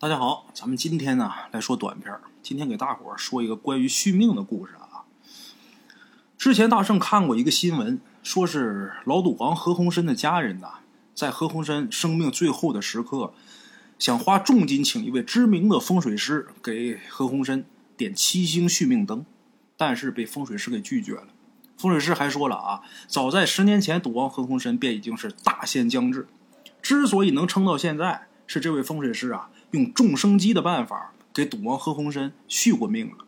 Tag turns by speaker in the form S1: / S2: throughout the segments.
S1: 大家好，咱们今天呢来说短片儿。今天给大伙儿说一个关于续命的故事啊。之前大圣看过一个新闻，说是老赌王何鸿燊的家人呐，在何鸿燊生命最后的时刻，想花重金请一位知名的风水师给何鸿燊点七星续命灯，但是被风水师给拒绝了。风水师还说了啊，早在十年前，赌王何鸿燊便已经是大限将至，之所以能撑到现在，是这位风水师啊。用众生机的办法给赌王何鸿燊续过命了。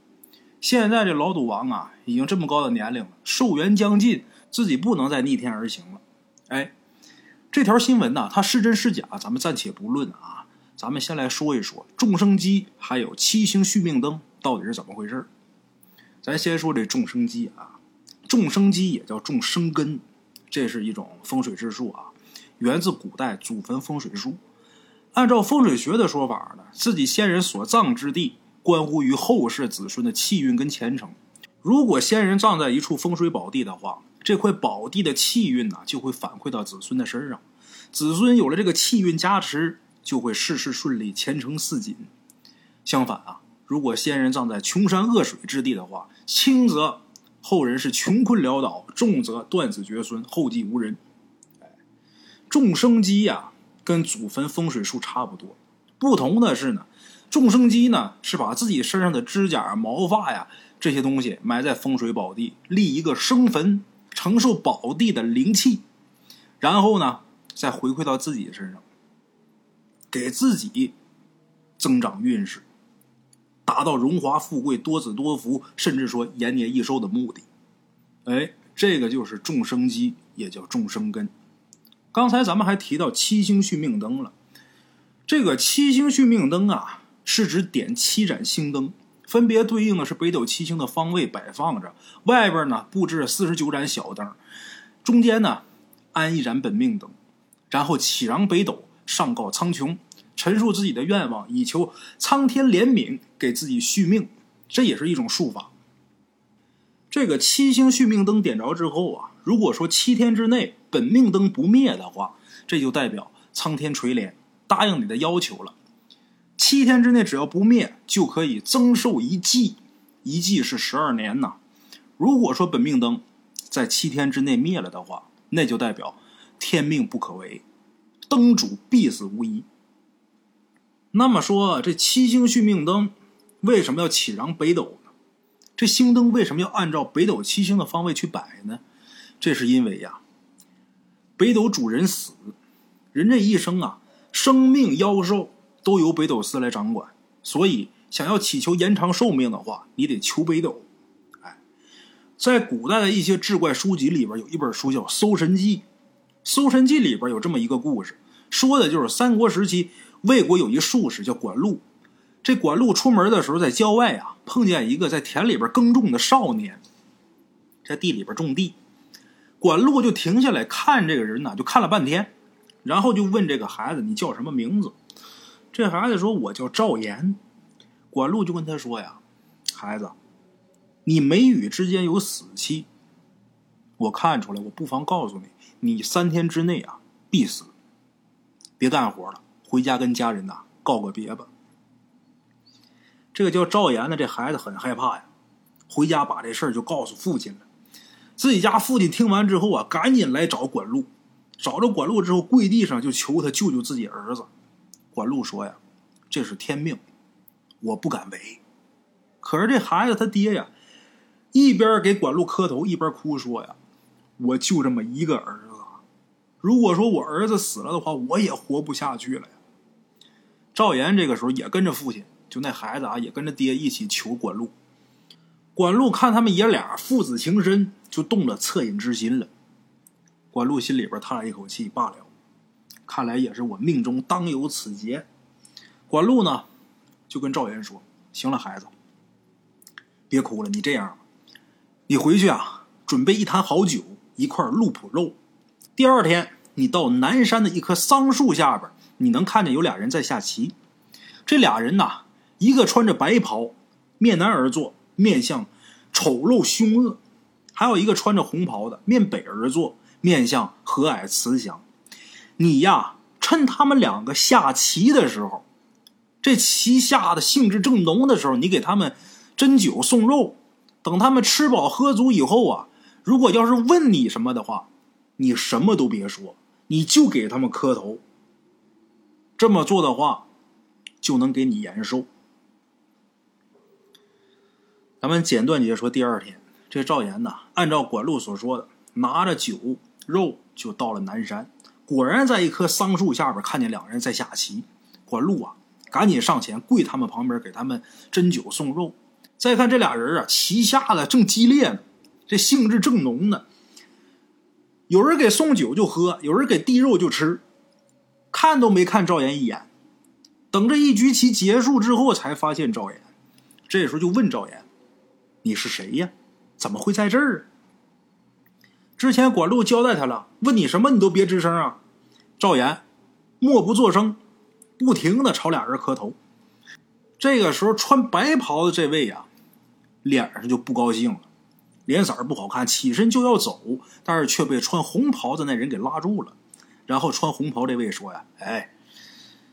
S1: 现在这老赌王啊，已经这么高的年龄了，寿元将近，自己不能再逆天而行了。哎，这条新闻呢，它是真是假，咱们暂且不论啊。咱们先来说一说众生机还有七星续命灯到底是怎么回事咱先说这众生机啊，众生机也叫众生根，这是一种风水之术啊，源自古代祖坟风水术。按照风水学的说法呢，自己先人所葬之地，关乎于后世子孙的气运跟前程。如果先人葬在一处风水宝地的话，这块宝地的气运呢，就会反馈到子孙的身上。子孙有了这个气运加持，就会事事顺利，前程似锦。相反啊，如果先人葬在穷山恶水之地的话，轻则后人是穷困潦倒，重则断子绝孙，后继无人。哎，众生机呀。跟祖坟风水术差不多，不同的是呢，众生机呢是把自己身上的指甲、毛发呀这些东西埋在风水宝地，立一个生坟，承受宝地的灵气，然后呢再回馈到自己身上，给自己增长运势，达到荣华富贵、多子多福，甚至说延年益寿的目的。哎，这个就是众生机，也叫众生根。刚才咱们还提到七星续命灯了，这个七星续命灯啊，是指点七盏星灯，分别对应的是北斗七星的方位摆放着，外边呢布置四十九盏小灯，中间呢安一盏本命灯，然后启禳北斗，上告苍穹，陈述自己的愿望，以求苍天怜悯，给自己续命，这也是一种术法。这个七星续命灯点着之后啊，如果说七天之内本命灯不灭的话，这就代表苍天垂怜，答应你的要求了。七天之内只要不灭，就可以增寿一季，一季是十二年呐。如果说本命灯在七天之内灭了的话，那就代表天命不可违，灯主必死无疑。那么说，这七星续命灯为什么要启禳北斗呢？这星灯为什么要按照北斗七星的方位去摆呢？这是因为呀，北斗主人死，人这一生啊，生命妖寿都由北斗司来掌管，所以想要祈求延长寿命的话，你得求北斗。哎，在古代的一些志怪书籍里边，有一本书叫《搜神记》，《搜神记》里边有这么一个故事，说的就是三国时期魏国有一术士叫管路。这管路出门的时候，在郊外啊，碰见一个在田里边耕种的少年，在地里边种地。管路就停下来看这个人呢，就看了半天，然后就问这个孩子：“你叫什么名字？”这孩子说：“我叫赵岩。”管路就跟他说：“呀，孩子，你眉宇之间有死气，我看出来，我不妨告诉你，你三天之内啊必死，别干活了，回家跟家人呐告个别吧。”这个叫赵岩的这孩子很害怕呀，回家把这事儿就告诉父亲了。自己家父亲听完之后啊，赶紧来找管路，找着管路之后，跪地上就求他救救自己儿子。管路说呀：“这是天命，我不敢违。”可是这孩子他爹呀，一边给管路磕头，一边哭说呀：“我就这么一个儿子，如果说我儿子死了的话，我也活不下去了呀。”赵岩这个时候也跟着父亲。就那孩子啊，也跟着爹一起求管路。管路看他们爷俩父子情深，就动了恻隐之心了。管路心里边叹了一口气，罢了，看来也是我命中当有此劫。管路呢，就跟赵岩说：“行了，孩子，别哭了。你这样吧，你回去啊，准备一坛好酒，一块鹿脯肉。第二天，你到南山的一棵桑树下边，你能看见有俩人在下棋。这俩人呐。”一个穿着白袍，面南而坐，面相丑陋凶恶；还有一个穿着红袍的，面北而坐，面相和蔼慈祥。你呀，趁他们两个下棋的时候，这棋下的兴致正浓的时候，你给他们斟酒送肉，等他们吃饱喝足以后啊，如果要是问你什么的话，你什么都别说，你就给他们磕头。这么做的话，就能给你延寿。咱们简短解说，第二天，这赵岩呐，按照管路所说的，拿着酒肉就到了南山。果然在一棵桑树下边看见两人在下棋。管路啊，赶紧上前跪他们旁边，给他们斟酒送肉。再看这俩人啊，棋下的正激烈呢，这兴致正浓呢。有人给送酒就喝，有人给递肉就吃，看都没看赵岩一眼。等这一局棋结束之后，才发现赵岩。这时候就问赵岩。你是谁呀？怎么会在这儿？之前管路交代他了，问你什么你都别吱声啊。赵岩默不作声，不停的朝俩人磕头。这个时候穿白袍的这位呀，脸上就不高兴了，脸色不好看，起身就要走，但是却被穿红袍的那人给拉住了。然后穿红袍这位说呀：“哎，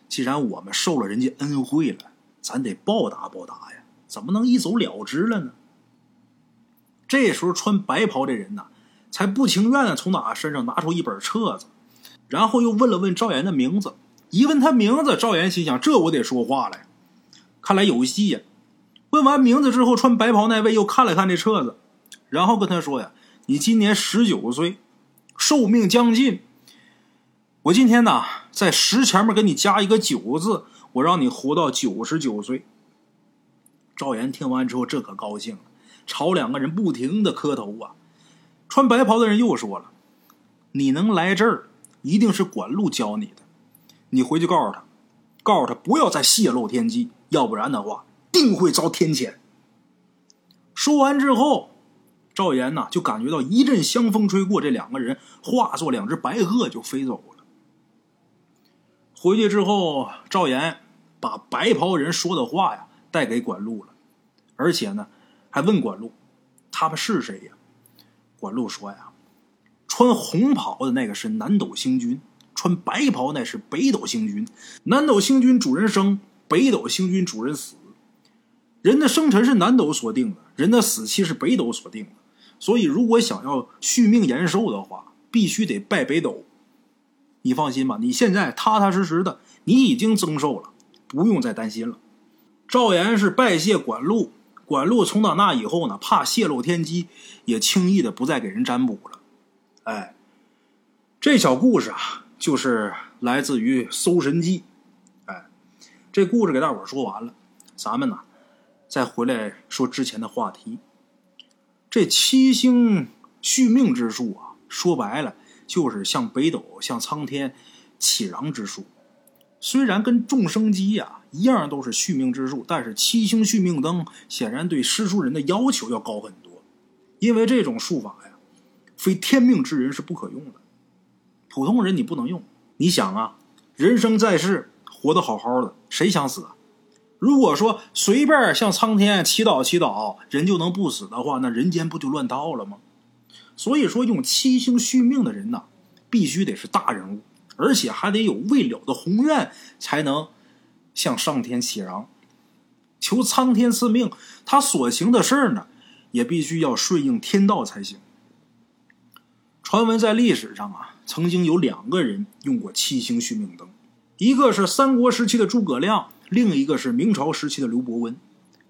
S1: 既然我们受了人家恩惠了，咱得报答报答呀，怎么能一走了之了呢？”这时候穿白袍这人呐，才不情愿的从哪身上拿出一本册子，然后又问了问赵岩的名字。一问他名字，赵岩心想：这我得说话了，看来有戏呀。问完名字之后，穿白袍那位又看了看这册子，然后跟他说：“呀，你今年十九岁，寿命将近。我今天呐，在十前面给你加一个九字，我让你活到九十九岁。”赵岩听完之后，这可高兴了。朝两个人不停的磕头啊！穿白袍的人又说了：“你能来这儿，一定是管路教你的。你回去告诉他，告诉他不要再泄露天机，要不然的话，定会遭天谴。”说完之后，赵岩呐就感觉到一阵香风吹过，这两个人化作两只白鹤就飞走了。回去之后，赵岩把白袍人说的话呀带给管路了，而且呢。还问管路，他们是谁呀？管路说呀，穿红袍的那个是南斗星君，穿白袍那是北斗星君。南斗星君主人生，北斗星君主人死。人的生辰是南斗所定的，人的死期是北斗所定的。所以，如果想要续命延寿的话，必须得拜北斗。你放心吧，你现在踏踏实实的，你已经增寿了，不用再担心了。赵岩是拜谢管路。管路从打那以后呢，怕泄露天机，也轻易的不再给人占卜了。哎，这小故事啊，就是来自于《搜神记》。哎，这故事给大伙说完了，咱们呢再回来说之前的话题。这七星续命之术啊，说白了就是像北斗、像苍天启禳之术。虽然跟众生机呀。一样都是续命之术，但是七星续命灯显然对施术人的要求要高很多，因为这种术法呀，非天命之人是不可用的，普通人你不能用。你想啊，人生在世，活得好好的，谁想死啊？如果说随便向苍天祈祷祈祷，人就能不死的话，那人间不就乱套了吗？所以说，用七星续命的人呐，必须得是大人物，而且还得有未了的宏愿，才能。向上天祈禳，求苍天赐命。他所行的事儿呢，也必须要顺应天道才行。传闻在历史上啊，曾经有两个人用过七星续命灯，一个是三国时期的诸葛亮，另一个是明朝时期的刘伯温。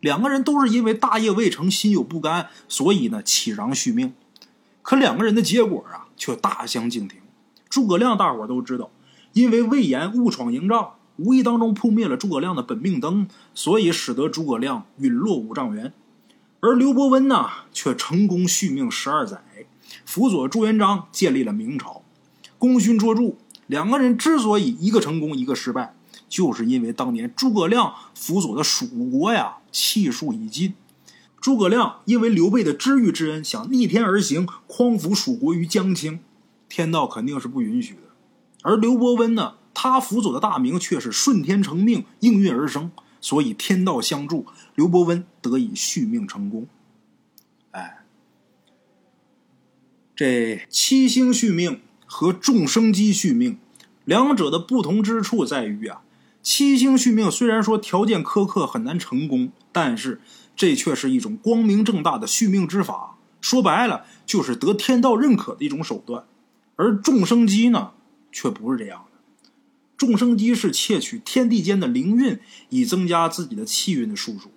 S1: 两个人都是因为大业未成，心有不甘，所以呢祈禳续命。可两个人的结果啊，却大相径庭。诸葛亮大伙都知道，因为魏延误闯营帐。无意当中扑灭了诸葛亮的本命灯，所以使得诸葛亮陨落五丈原。而刘伯温呢，却成功续命十二载，辅佐朱元璋建立了明朝，功勋卓著。两个人之所以一个成功，一个失败，就是因为当年诸葛亮辅佐的蜀国呀，气数已尽。诸葛亮因为刘备的知遇之恩，想逆天而行，匡扶蜀国于江青，天道肯定是不允许的。而刘伯温呢？他辅佐的大明却是顺天成命，应运而生，所以天道相助，刘伯温得以续命成功。哎，这七星续命和众生机续命，两者的不同之处在于啊，七星续命虽然说条件苛刻，很难成功，但是这却是一种光明正大的续命之法。说白了，就是得天道认可的一种手段。而众生机呢，却不是这样的。众生机是窃取天地间的灵运，以增加自己的气运的数数，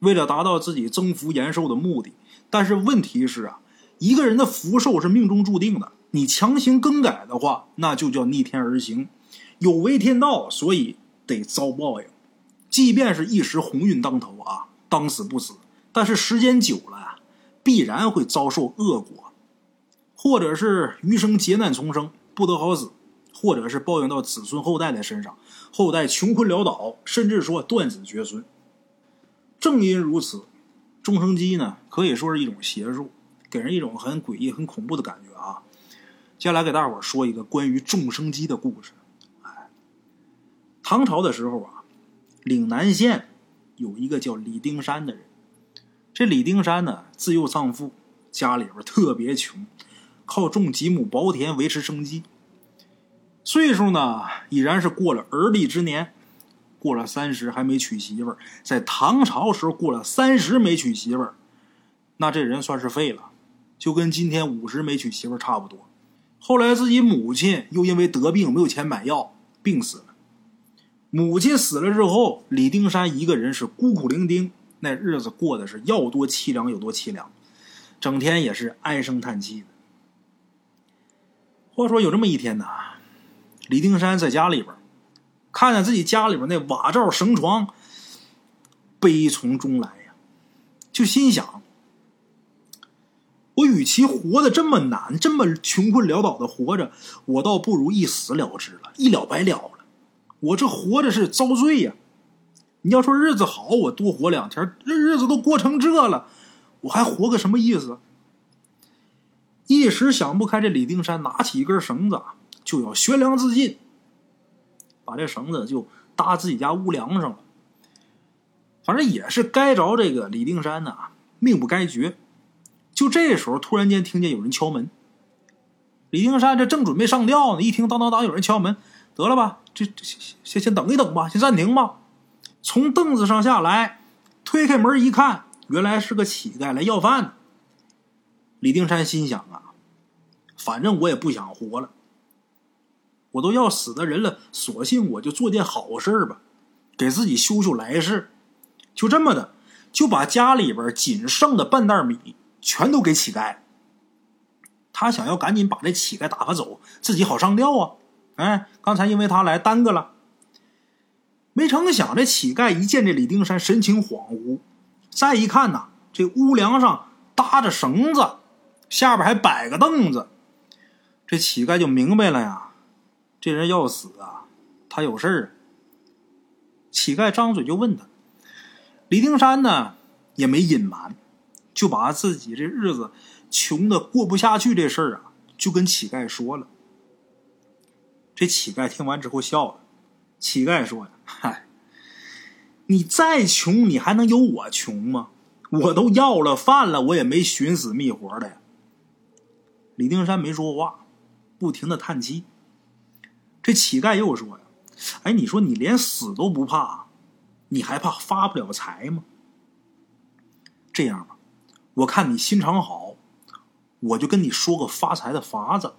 S1: 为了达到自己增福延寿的目的。但是问题是啊，一个人的福寿是命中注定的，你强行更改的话，那就叫逆天而行，有违天道，所以得遭报应。即便是一时鸿运当头啊，当死不死，但是时间久了，必然会遭受恶果，或者是余生劫难丛生，不得好死，或者是报应到子孙后代的身上，后代穷困潦倒，甚至说断子绝孙。正因如此。众生机呢，可以说是一种邪术，给人一种很诡异、很恐怖的感觉啊。接下来给大伙说一个关于众生机的故事。哎，唐朝的时候啊，岭南县有一个叫李丁山的人。这李丁山呢，自幼丧父，家里边特别穷，靠种几亩薄田维持生计。岁数呢，已然是过了而立之年。过了三十还没娶媳妇儿，在唐朝时候过了三十没娶媳妇儿，那这人算是废了，就跟今天五十没娶媳妇儿差不多。后来自己母亲又因为得病没有钱买药，病死了。母亲死了之后，李丁山一个人是孤苦伶仃，那日子过得是要多凄凉有多凄凉，整天也是唉声叹气的。话说有这么一天呐，李丁山在家里边。看见自己家里边那瓦罩绳床，悲从中来呀，就心想：我与其活得这么难，这么穷困潦倒的活着，我倒不如一死了之了，一了百了了。我这活着是遭罪呀！你要说日子好，我多活两天，这日子都过成这了，我还活个什么意思？一时想不开，这李定山拿起一根绳子，就要悬梁自尽。把这绳子就搭自己家屋梁上了，反正也是该着这个李定山呐，命不该绝。就这时候，突然间听见有人敲门。李定山这正准备上吊呢，一听当当当有人敲门，得了吧，这这先先等一等吧，先暂停吧。从凳子上下来，推开门一看，原来是个乞丐来要饭的。李定山心想啊，反正我也不想活了。我都要死的人了，索性我就做件好事吧，给自己修修来世。就这么的，就把家里边仅剩的半袋米全都给乞丐。他想要赶紧把这乞丐打发走，自己好上吊啊！哎，刚才因为他来耽搁了。没成想，这乞丐一见这李丁山，神情恍惚，再一看呐，这屋梁上搭着绳子，下边还摆个凳子，这乞丐就明白了呀。这人要死啊！他有事儿。乞丐张嘴就问他，李丁山呢也没隐瞒，就把自己这日子穷的过不下去这事儿啊，就跟乞丐说了。这乞丐听完之后笑了。乞丐说：“嗨，你再穷，你还能有我穷吗？我都要了饭了，我也没寻死觅活的呀。”李丁山没说话，不停的叹气。这乞丐又说呀：“哎，你说你连死都不怕，你还怕发不了财吗？这样吧，我看你心肠好，我就跟你说个发财的法子。”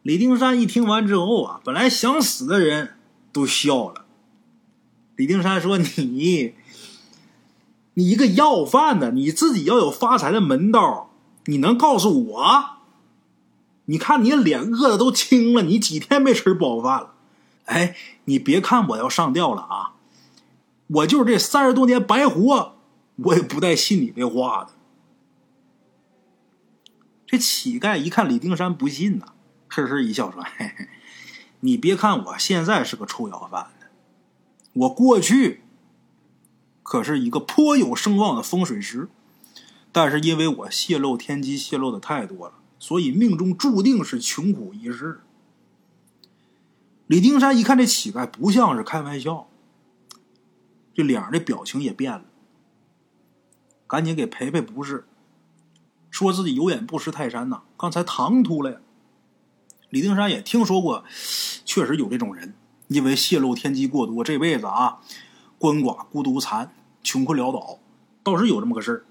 S1: 李丁山一听完之后啊，本来想死的人都笑了。李丁山说：“你，你一个要饭的，你自己要有发财的门道，你能告诉我？”你看你脸饿的都青了，你几天没吃饱饭了？哎，你别看我要上吊了啊，我就是这三十多年白活，我也不带信你这话的。这乞丐一看李丁山不信呐，呵呵一笑说：“嘿嘿，你别看我现在是个臭要饭的，我过去可是一个颇有声望的风水师，但是因为我泄露天机泄露的太多了。”所以命中注定是穷苦一世。李丁山一看这乞丐不像是开玩笑，这脸上的表情也变了，赶紧给赔赔不是，说自己有眼不识泰山呐，刚才唐突了呀。李丁山也听说过，确实有这种人，因为泄露天机过多，这辈子啊，鳏寡孤独残，穷困潦倒，倒是有这么个事儿。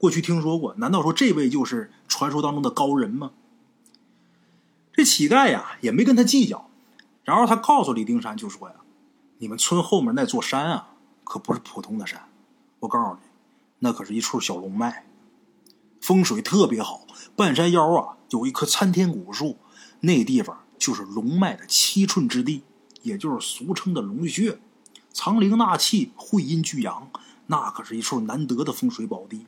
S1: 过去听说过，难道说这位就是传说当中的高人吗？这乞丐呀，也没跟他计较。然后他告诉李丁山，就说呀：“你们村后面那座山啊，可不是普通的山。我告诉你，那可是一处小龙脉，风水特别好。半山腰啊，有一棵参天古树，那地方就是龙脉的七寸之地，也就是俗称的龙穴，藏灵纳气，会阴聚阳，那可是一处难得的风水宝地。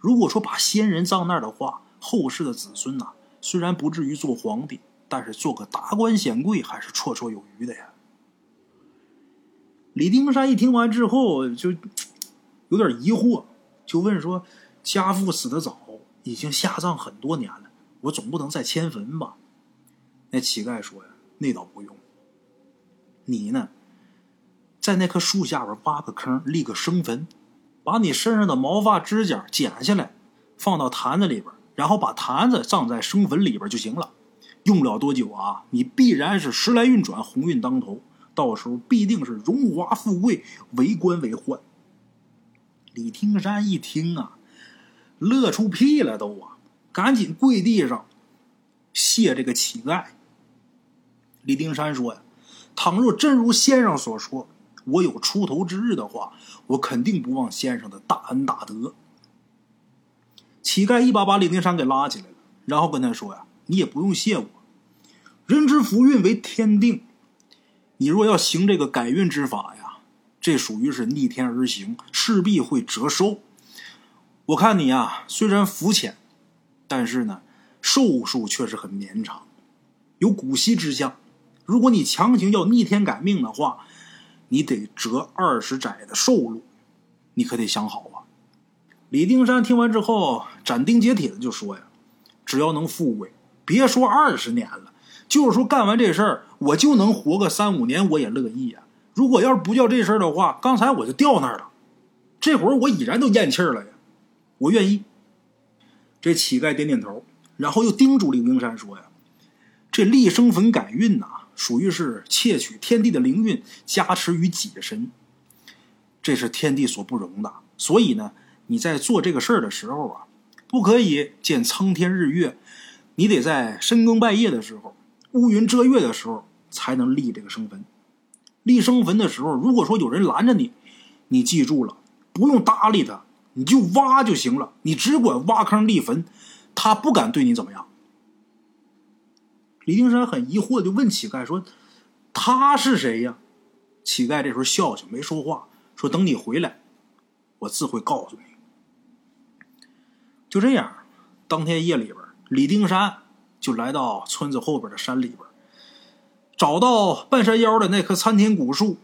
S1: 如果说把先人葬那儿的话，后世的子孙呐，虽然不至于做皇帝。”但是做个达官显贵还是绰绰有余的呀。李丁山一听完之后就有点疑惑，就问说：“家父死的早，已经下葬很多年了，我总不能再迁坟吧？”那乞丐说：“呀，那倒不用。你呢，在那棵树下边挖个坑，立个生坟，把你身上的毛发指甲剪下来，放到坛子里边，然后把坛子葬在生坟里边就行了。”用不了多久啊，你必然是时来运转，鸿运当头，到时候必定是荣华富贵，为官为宦。李听山一听啊，乐出屁了都啊，赶紧跪地上谢这个乞丐。李丁山说呀：“倘若真如先生所说，我有出头之日的话，我肯定不忘先生的大恩大德。”乞丐一把把李丁山给拉起来了，然后跟他说呀。你也不用谢我。人之福运为天定，你若要行这个改运之法呀，这属于是逆天而行，势必会折寿。我看你呀，虽然肤浅，但是呢，寿数却是很绵长，有古稀之相。如果你强行要逆天改命的话，你得折二十载的寿路，你可得想好啊。李丁山听完之后，斩钉截铁的就说呀：“只要能富贵。”别说二十年了，就是说干完这事儿，我就能活个三五年，我也乐意呀。如果要是不叫这事儿的话，刚才我就掉那儿了。这会儿我已然都咽气儿了呀，我愿意。这乞丐点点头，然后又叮嘱李丁山说：“呀，这立生坟改运呐，属于是窃取天地的灵运，加持于己的身，这是天地所不容的。所以呢，你在做这个事儿的时候啊，不可以见苍天日月。”你得在深更半夜的时候，乌云遮月的时候，才能立这个生坟。立生坟的时候，如果说有人拦着你，你记住了，不用搭理他，你就挖就行了。你只管挖坑立坟，他不敢对你怎么样。李丁山很疑惑，就问乞丐说：“他是谁呀？”乞丐这时候笑笑，没说话，说：“等你回来，我自会告诉你。”就这样，当天夜里边。李丁山就来到村子后边的山里边，找到半山腰的那棵参天古树，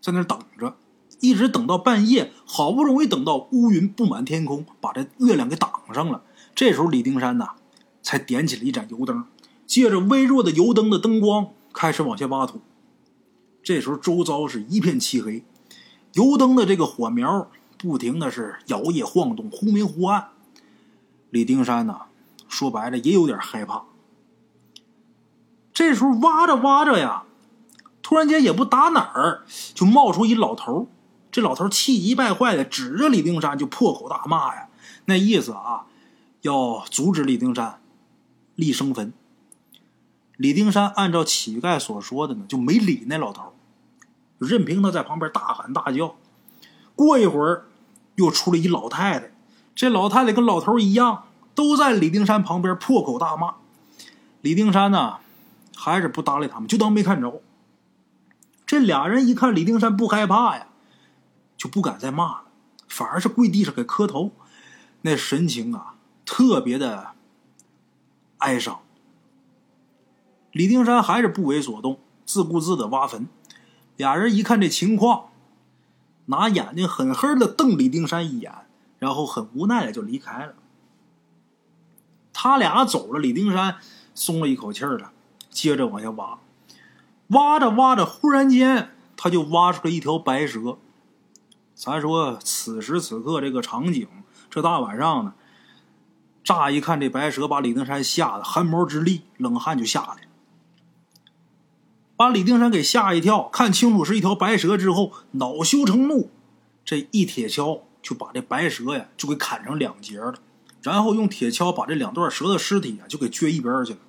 S1: 在那等着，一直等到半夜，好不容易等到乌云布满天空，把这月亮给挡上了。这时候，李丁山呐，才点起了一盏油灯，借着微弱的油灯的灯光，开始往下挖土。这时候，周遭是一片漆黑，油灯的这个火苗不停的是摇曳晃动，忽明忽暗。李丁山呐。说白了也有点害怕。这时候挖着挖着呀，突然间也不打哪儿，就冒出一老头这老头气急败坏的指着李丁山就破口大骂呀，那意思啊，要阻止李丁山立生坟。李丁山按照乞丐所说的呢，就没理那老头任凭他在旁边大喊大叫。过一会儿，又出来一老太太，这老太太跟老头一样。都在李丁山旁边破口大骂，李丁山呢，还是不搭理他们，就当没看着。这俩人一看李丁山不害怕呀，就不敢再骂了，反而是跪地上给磕头，那神情啊，特别的哀伤。李丁山还是不为所动，自顾自的挖坟。俩人一看这情况，拿眼睛狠狠的瞪李丁山一眼，然后很无奈的就离开了。他俩走了，李丁山松了一口气儿了，接着往下挖，挖着挖着，忽然间他就挖出了一条白蛇。咱说此时此刻这个场景，这大晚上的，乍一看这白蛇，把李丁山吓得汗毛直立，冷汗就下来。把李丁山给吓一跳。看清楚是一条白蛇之后，恼羞成怒，这一铁锹就把这白蛇呀就给砍成两截了，然后用铁锹把这两段蛇的尸体啊就给撅一边去了。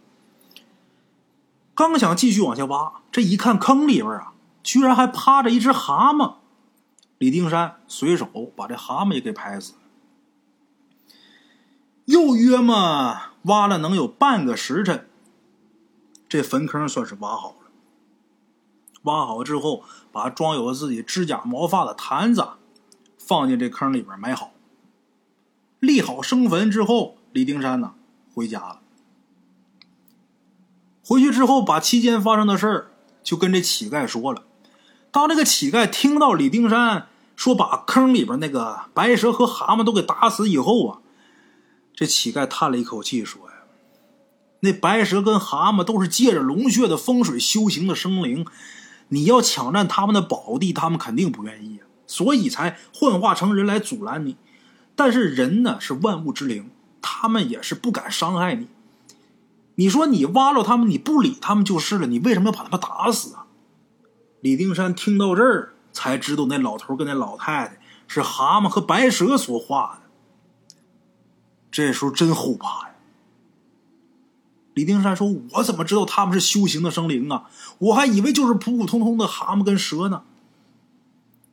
S1: 刚想继续往下挖，这一看坑里边啊，居然还趴着一只蛤蟆。李丁山随手把这蛤蟆也给拍死了。又约么挖了能有半个时辰，这坟坑算是挖好了。挖好之后，把装有自己指甲毛发的坛子放进这坑里边埋好。立好生坟之后，李丁山呢回家了。回去之后，把期间发生的事儿就跟这乞丐说了。当这个乞丐听到李丁山说把坑里边那个白蛇和蛤蟆都给打死以后啊，这乞丐叹了一口气说：“呀，那白蛇跟蛤蟆都是借着龙穴的风水修行的生灵，你要抢占他们的宝地，他们肯定不愿意，所以才幻化成人来阻拦你。但是人呢是万物之灵，他们也是不敢伤害你。”你说你挖了他们，你不理他们就是了。你为什么要把他们打死啊？李丁山听到这儿，才知道那老头跟那老太太是蛤蟆和白蛇所化的。这时候真后怕呀！李丁山说：“我怎么知道他们是修行的生灵啊？我还以为就是普普通通的蛤蟆跟蛇呢。”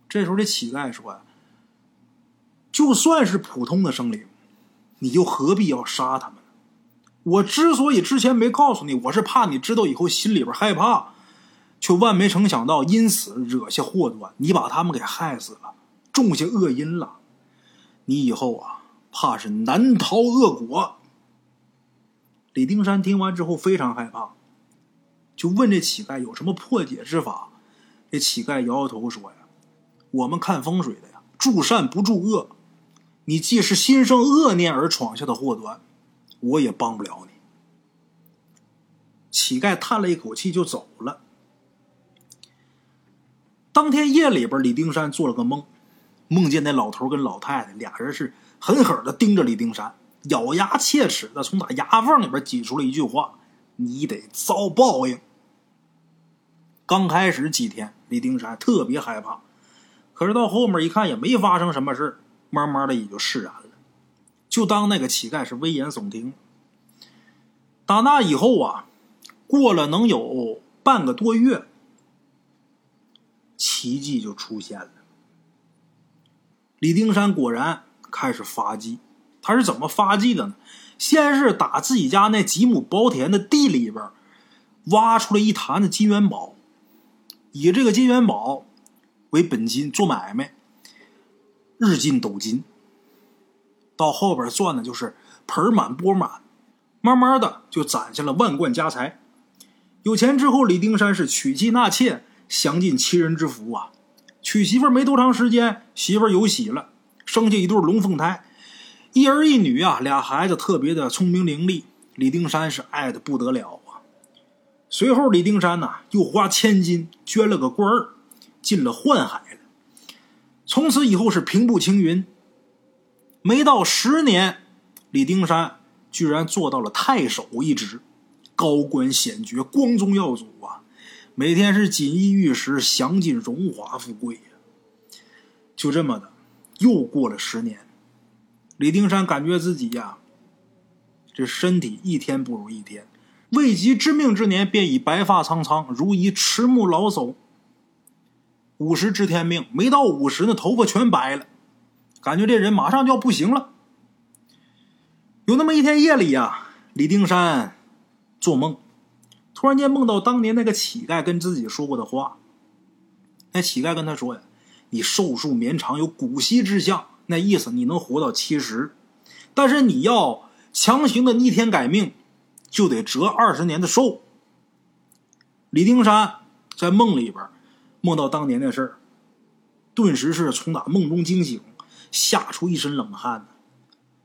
S1: 这时候这乞丐说：“呀，就算是普通的生灵，你又何必要杀他们？”我之所以之前没告诉你，我是怕你知道以后心里边害怕，却万没成想到因此惹下祸端，你把他们给害死了，种下恶因了，你以后啊，怕是难逃恶果。李丁山听完之后非常害怕，就问这乞丐有什么破解之法。这乞丐摇摇头说呀：“我们看风水的呀，助善不助恶，你既是心生恶念而闯下的祸端。”我也帮不了你。乞丐叹了一口气就走了。当天夜里边，李丁山做了个梦，梦见那老头跟老太太俩人是狠狠的盯着李丁山，咬牙切齿的从那牙缝里边挤出了一句话：“你得遭报应。”刚开始几天，李丁山特别害怕，可是到后面一看也没发生什么事慢慢的也就释然了。就当那个乞丐是危言耸听。打那以后啊，过了能有半个多月，奇迹就出现了。李丁山果然开始发迹。他是怎么发迹的呢？先是打自己家那几亩薄田的地里边挖出来一坛子金元宝，以这个金元宝为本金做买卖，日进斗金。到后边赚的就是盆满钵满，慢慢的就攒下了万贯家财。有钱之后，李丁山是娶妻纳妾，享尽其人之福啊！娶媳妇没多长时间，媳妇有喜了，生下一对龙凤胎，一儿一女啊，俩孩子特别的聪明伶俐，李丁山是爱的不得了啊。随后，李丁山呢又花千金捐了个官儿，进了宦海了，从此以后是平步青云。没到十年，李丁山居然做到了太守一职，高官显爵，光宗耀祖啊！每天是锦衣玉食，享尽荣华富贵呀。就这么的，又过了十年，李丁山感觉自己呀，这身体一天不如一天，未及知命之年，便已白发苍苍，如一迟暮老叟。五十知天命，没到五十，呢头发全白了。感觉这人马上就要不行了。有那么一天夜里呀，李丁山做梦，突然间梦到当年那个乞丐跟自己说过的话。那乞丐跟他说呀：“你寿数绵长，有古稀之相，那意思你能活到七十，但是你要强行的逆天改命，就得折二十年的寿。”李丁山在梦里边梦到当年的事儿，顿时是从那梦中惊醒。吓出一身冷汗呢。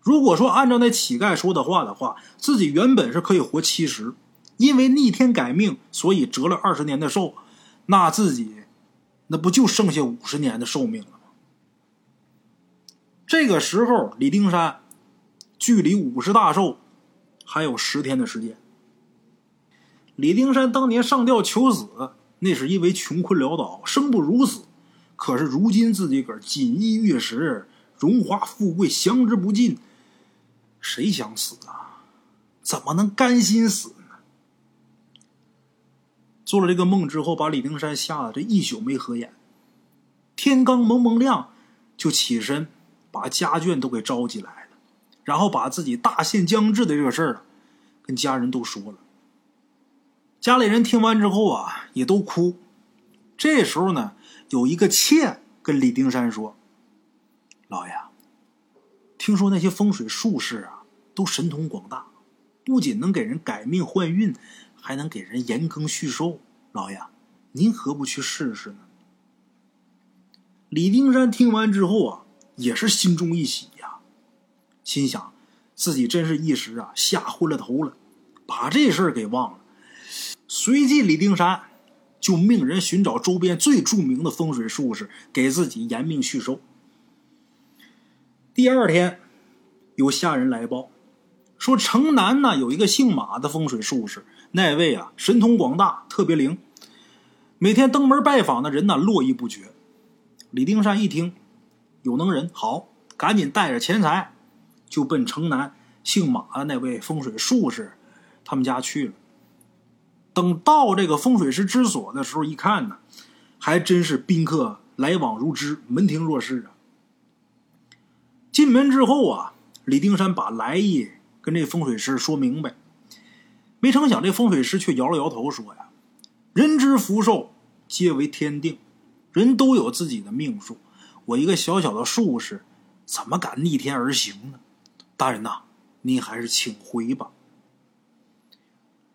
S1: 如果说按照那乞丐说的话的话，自己原本是可以活七十，因为逆天改命，所以折了二十年的寿，那自己那不就剩下五十年的寿命了？这个时候，李丁山距离五十大寿还有十天的时间。李丁山当年上吊求死，那是因为穷困潦倒，生不如死。可是如今自己个儿锦衣玉食，荣华富贵享之不尽，谁想死啊？怎么能甘心死呢？做了这个梦之后，把李丁山吓得这一宿没合眼。天刚蒙蒙亮，就起身把家眷都给召集来了，然后把自己大限将至的这个事儿啊，跟家人都说了。家里人听完之后啊，也都哭。这时候呢，有一个妾跟李丁山说：“老爷，听说那些风水术士啊，都神通广大，不仅能给人改命换运，还能给人延更续寿。老爷，您何不去试试呢？”李丁山听完之后啊，也是心中一喜呀，心想自己真是一时啊吓昏了头了，把这事儿给忘了。随即，李丁山就命人寻找周边最著名的风水术士，给自己延命续寿。第二天，有下人来报，说城南呢有一个姓马的风水术士，那位啊神通广大，特别灵，每天登门拜访的人呢络绎不绝。李丁山一听，有能人，好，赶紧带着钱财，就奔城南姓马的那位风水术士他们家去了。等到这个风水师之所的时候，一看呢，还真是宾客来往如织，门庭若市啊。进门之后啊，李丁山把来意跟这风水师说明白，没成想这风水师却摇了摇头说呀：“人之福寿皆为天定，人都有自己的命数，我一个小小的术士，怎么敢逆天而行呢？大人呐，您还是请回吧。”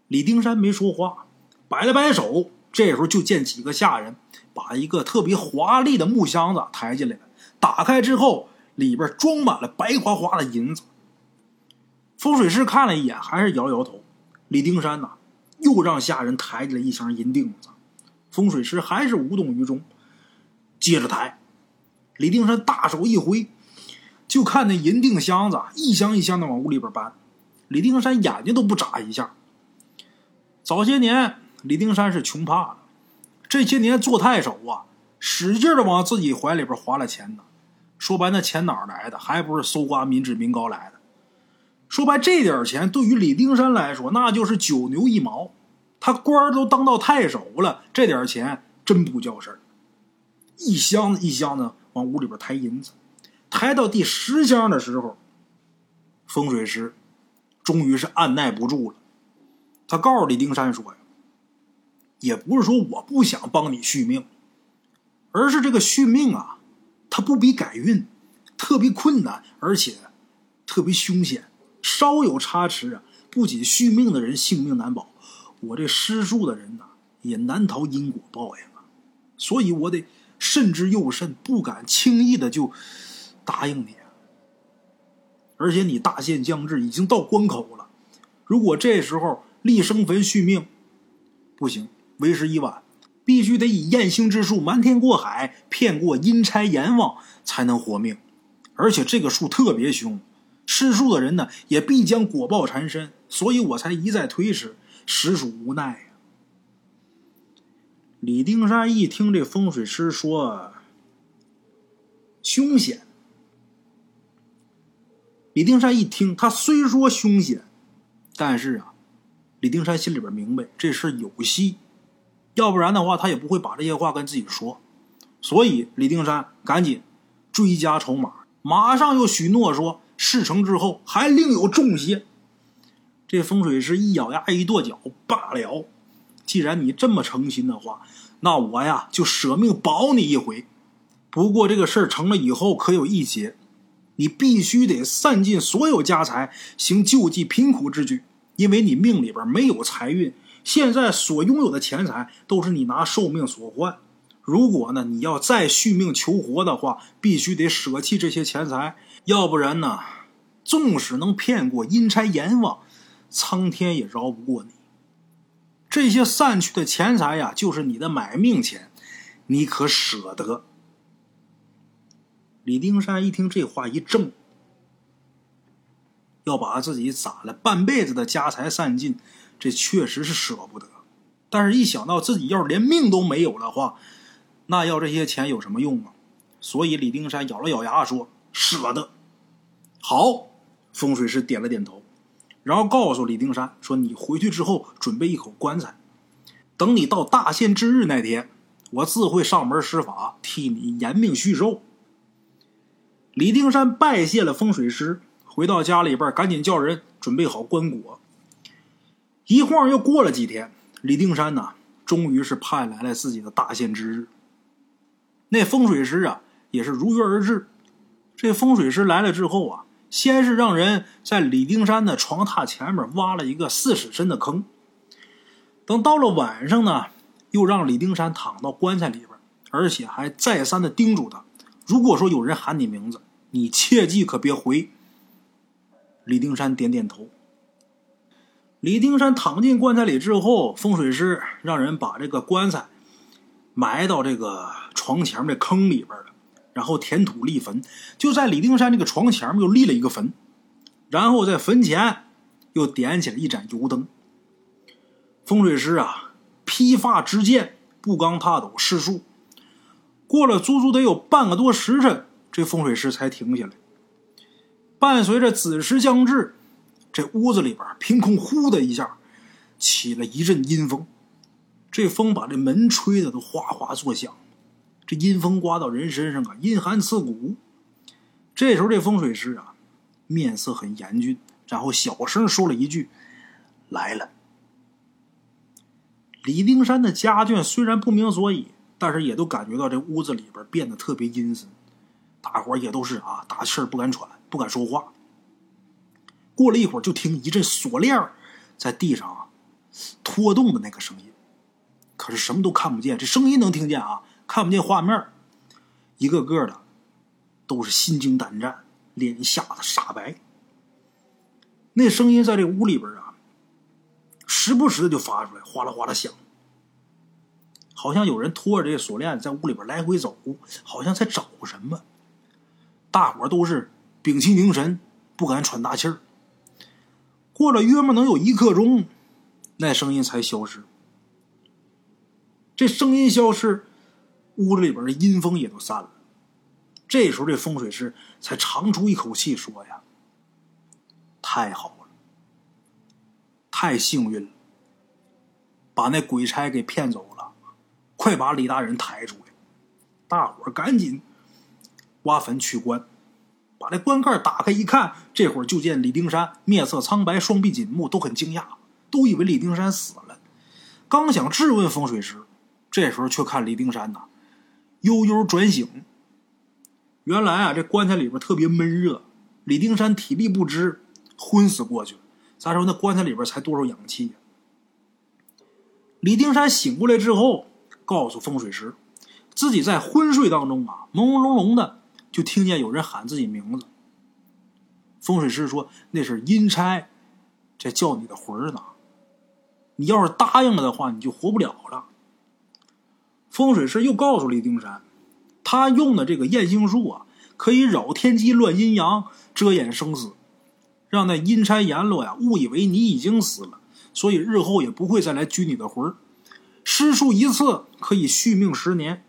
S1: 李丁山没说话，摆了摆手。这时候就见几个下人把一个特别华丽的木箱子抬进来了。打开之后，里边装满了白花花的银子。风水师看了一眼，还是摇摇头。李丁山呐，又让下人抬进来一箱银锭子。风水师还是无动于衷。接着抬，李丁山大手一挥，就看那银锭箱子一箱一箱的往屋里边搬。李丁山眼睛都不眨一下。早些年，李丁山是穷怕了。这些年做太守啊，使劲的往自己怀里边划了钱呢。说白，那钱哪儿来的？还不是搜刮民脂民膏来的。说白，这点钱对于李丁山来说，那就是九牛一毛。他官都当到太守了，这点钱真不叫事儿。一箱子一箱子往屋里边抬银子，抬到第十箱的时候，风水师终于是按耐不住了。他告诉李丁山说：“呀，也不是说我不想帮你续命，而是这个续命啊，它不比改运，特别困难，而且特别凶险。稍有差池啊，不仅续命的人性命难保，我这施术的人呐，也难逃因果报应啊。所以我得慎之又慎，不敢轻易的就答应你。而且你大限将至，已经到关口了，如果这时候……”立生坟续命，不行，为时已晚，必须得以验星之术瞒天过海，骗过阴差阎王，才能活命。而且这个术特别凶，施术的人呢也必将果报缠身，所以我才一再推迟，实属无奈。李丁山一听这风水师说凶险，李丁山一听，他虽说凶险，但是啊。李丁山心里边明白这事有戏，要不然的话他也不会把这些话跟自己说。所以李丁山赶紧追加筹码，马上又许诺说事成之后还另有重谢。这风水师一咬牙一跺脚，罢了。既然你这么诚心的话，那我呀就舍命保你一回。不过这个事儿成了以后可有一劫，你必须得散尽所有家财，行救济贫苦之举。因为你命里边没有财运，现在所拥有的钱财都是你拿寿命所换。如果呢你要再续命求活的话，必须得舍弃这些钱财，要不然呢，纵使能骗过阴差阎王，苍天也饶不过你。这些散去的钱财呀，就是你的买命钱，你可舍得？李丁山一听这话一怔。要把自己攒了半辈子的家财散尽，这确实是舍不得。但是，一想到自己要是连命都没有的话，那要这些钱有什么用啊？所以，李丁山咬了咬牙说：“舍得。”好，风水师点了点头，然后告诉李丁山说：“你回去之后准备一口棺材，等你到大限之日那天，我自会上门施法，替你延命续寿。”李丁山拜谢了风水师，回到家里边，赶紧叫人准备好棺椁。一晃又过了几天。李定山呐，终于是盼来了自己的大限之日。那风水师啊，也是如约而至。这风水师来了之后啊，先是让人在李丁山的床榻前面挖了一个四尺深的坑。等到了晚上呢，又让李丁山躺到棺材里边，而且还再三的叮嘱他：如果说有人喊你名字，你切记可别回。李丁山点点头。李丁山躺进棺材里之后，风水师让人把这个棺材埋到这个床前面的坑里边，然后填土立坟。就在李丁山这个床前面又立了一个坟，然后在坟前又点起了一盏油灯。风水师啊，披发执剑，步罡踏斗，施术。过了足足得有半个多时辰，这风水师才停下来。伴随着子时将至。这屋子里边凭空呼的一下，起了一阵阴风，这风把这门吹的都哗哗作响。这阴风刮到人身上啊，阴寒刺骨。这时候这风水师啊，面色很严峻，然后小声说了一句：“来了。”李丁山的家眷虽然不明所以，但是也都感觉到这屋子里边变得特别阴森。大伙也都是啊，大气儿不敢喘，不敢说话。过了一会儿，就听一阵锁链在地上啊拖动的那个声音，可是什么都看不见，这声音能听见啊，看不见画面。一个个的都是心惊胆战，脸吓得煞白。那声音在这屋里边啊，时不时的就发出来，哗啦哗啦响，好像有人拖着这些锁链在屋里边来回走，好像在找什么。大伙都是屏气凝神，不敢喘大气儿。过了约莫能有一刻钟，那声音才消失。这声音消失，屋子里边的阴风也都散了。这时候，这风水师才长出一口气，说：“呀，太好了，太幸运了，把那鬼差给骗走了。快把李大人抬出来！”大伙赶紧挖坟取棺。把那棺盖打开一看，这会儿就见李丁山面色苍白，双臂紧目，都很惊讶，都以为李丁山死了。刚想质问风水师，这时候却看李丁山呐，悠悠转醒。原来啊，这棺材里边特别闷热，李丁山体力不支，昏死过去了。咋说那棺材里边才多少氧气呀？李丁山醒过来之后，告诉风水师，自己在昏睡当中啊，朦朦胧胧的。就听见有人喊自己名字。风水师说：“那是阴差，在叫你的魂呢。你要是答应了的话，你就活不了了。”风水师又告诉李丁山，他用的这个验星术啊，可以扰天机、乱阴阳、遮掩生死，让那阴差阎罗呀误以为你已经死了，所以日后也不会再来拘你的魂儿。施术一次可以续命十年。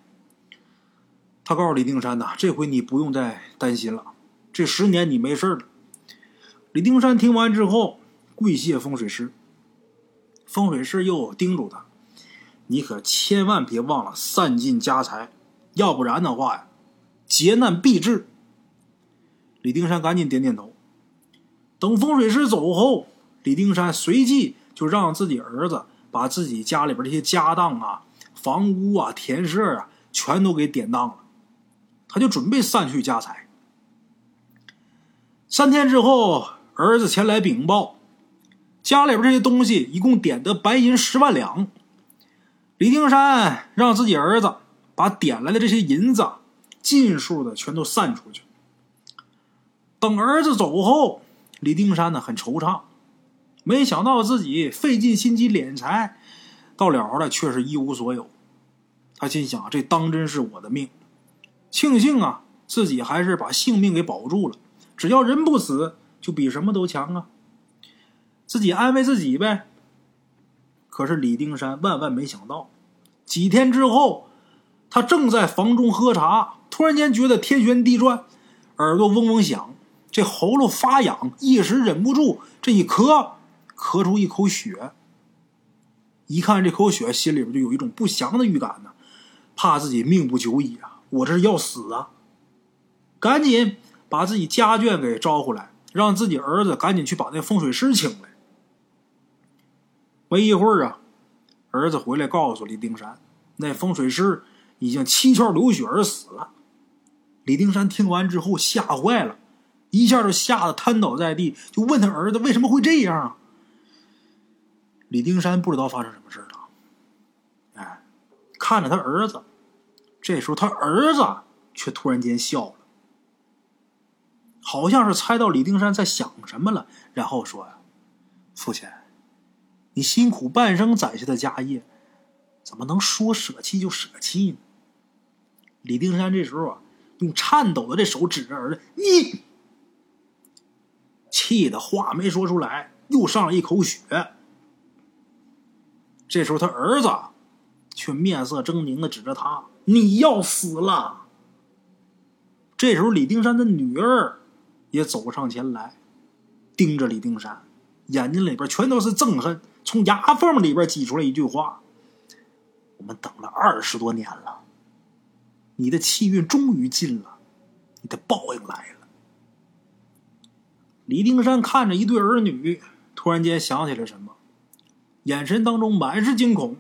S1: 他告诉李丁山呐：“这回你不用再担心了，这十年你没事了。”李丁山听完之后，跪谢风水师。风水师又叮嘱他：“你可千万别忘了散尽家财，要不然的话呀，劫难必至。”李丁山赶紧点点头。等风水师走后，李丁山随即就让自己儿子把自己家里边这些家当啊、房屋啊、田舍啊，全都给典当了。他就准备散去家财。三天之后，儿子前来禀报，家里边这些东西一共点得白银十万两。李丁山让自己儿子把点来的这些银子尽数的全都散出去。等儿子走后，李丁山呢很惆怅，没想到自己费尽心机敛财，到了了却是一无所有。他心想：这当真是我的命。庆幸啊，自己还是把性命给保住了。只要人不死，就比什么都强啊！自己安慰自己呗。可是李丁山万万没想到，几天之后，他正在房中喝茶，突然间觉得天旋地转，耳朵嗡嗡响，这喉咙发痒，一时忍不住，这一咳，咳出一口血。一看这口血，心里边就有一种不祥的预感呢，怕自己命不久矣啊！我这是要死啊！赶紧把自己家眷给招呼来，让自己儿子赶紧去把那风水师请来。没一会儿啊，儿子回来告诉李丁山，那风水师已经七窍流血而死了。李丁山听完之后吓坏了，一下就吓得瘫倒在地，就问他儿子为什么会这样啊？李丁山不知道发生什么事了，哎，看着他儿子，这时候他儿子却突然间笑了，好像是猜到李丁山在想什么了，然后说：“呀，父亲。”你辛苦半生攒下的家业，怎么能说舍弃就舍弃呢？李丁山这时候啊，用颤抖的这手指着儿子，你气的话没说出来，又上了一口血。这时候他儿子却面色狰狞的指着他：“你要死了！”这时候李丁山的女儿也走上前来，盯着李丁山，眼睛里边全都是憎恨。从牙缝里边挤出来一句话：“我们等了二十多年了，你的气运终于尽了，你的报应来了。”李丁山看着一对儿女，突然间想起了什么，眼神当中满是惊恐，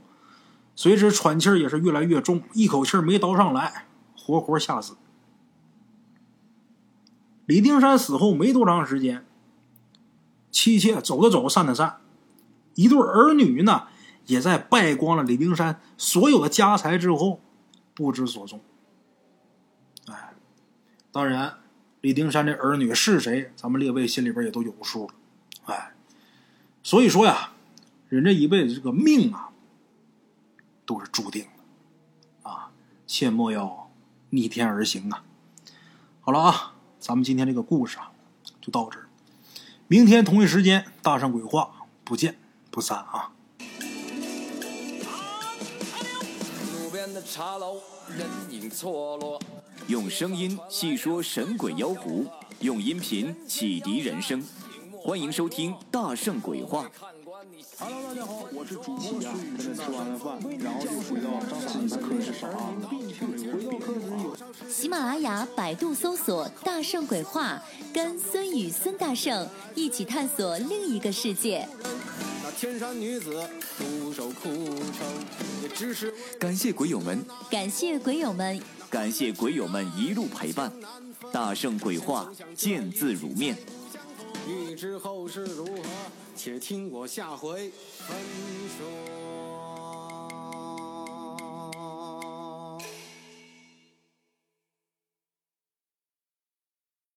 S1: 随之喘气也是越来越重，一口气没倒上来，活活吓死。李丁山死后没多长时间，妻妾走的走，散的散。一对儿女呢，也在败光了李丁山所有的家财之后，不知所踪。哎，当然，李丁山这儿女是谁，咱们列位心里边也都有数了。哎，所以说呀，人这一辈子这个命啊，都是注定的啊，切莫要逆天而行啊。好了啊，咱们今天这个故事啊，就到这儿。明天同一时间，大圣鬼话不见。不散啊！
S2: 用声音细说神鬼妖狐，用音频启迪人生。欢迎收听《大圣鬼话》。
S3: Hello，大家好，我是主播呀。跟着吃完了饭，然后就回到自己的课室上啊。
S4: 喜马拉雅、百度搜索“大圣鬼话”，跟孙宇、孙大圣一起探索另一个世界。那天山女子独守
S2: 空城，也只是感谢鬼友们，
S4: 感谢鬼友们，
S2: 感谢鬼友们一路陪伴。大圣鬼话，见字如面。欲知后事如何，且听我下回分说。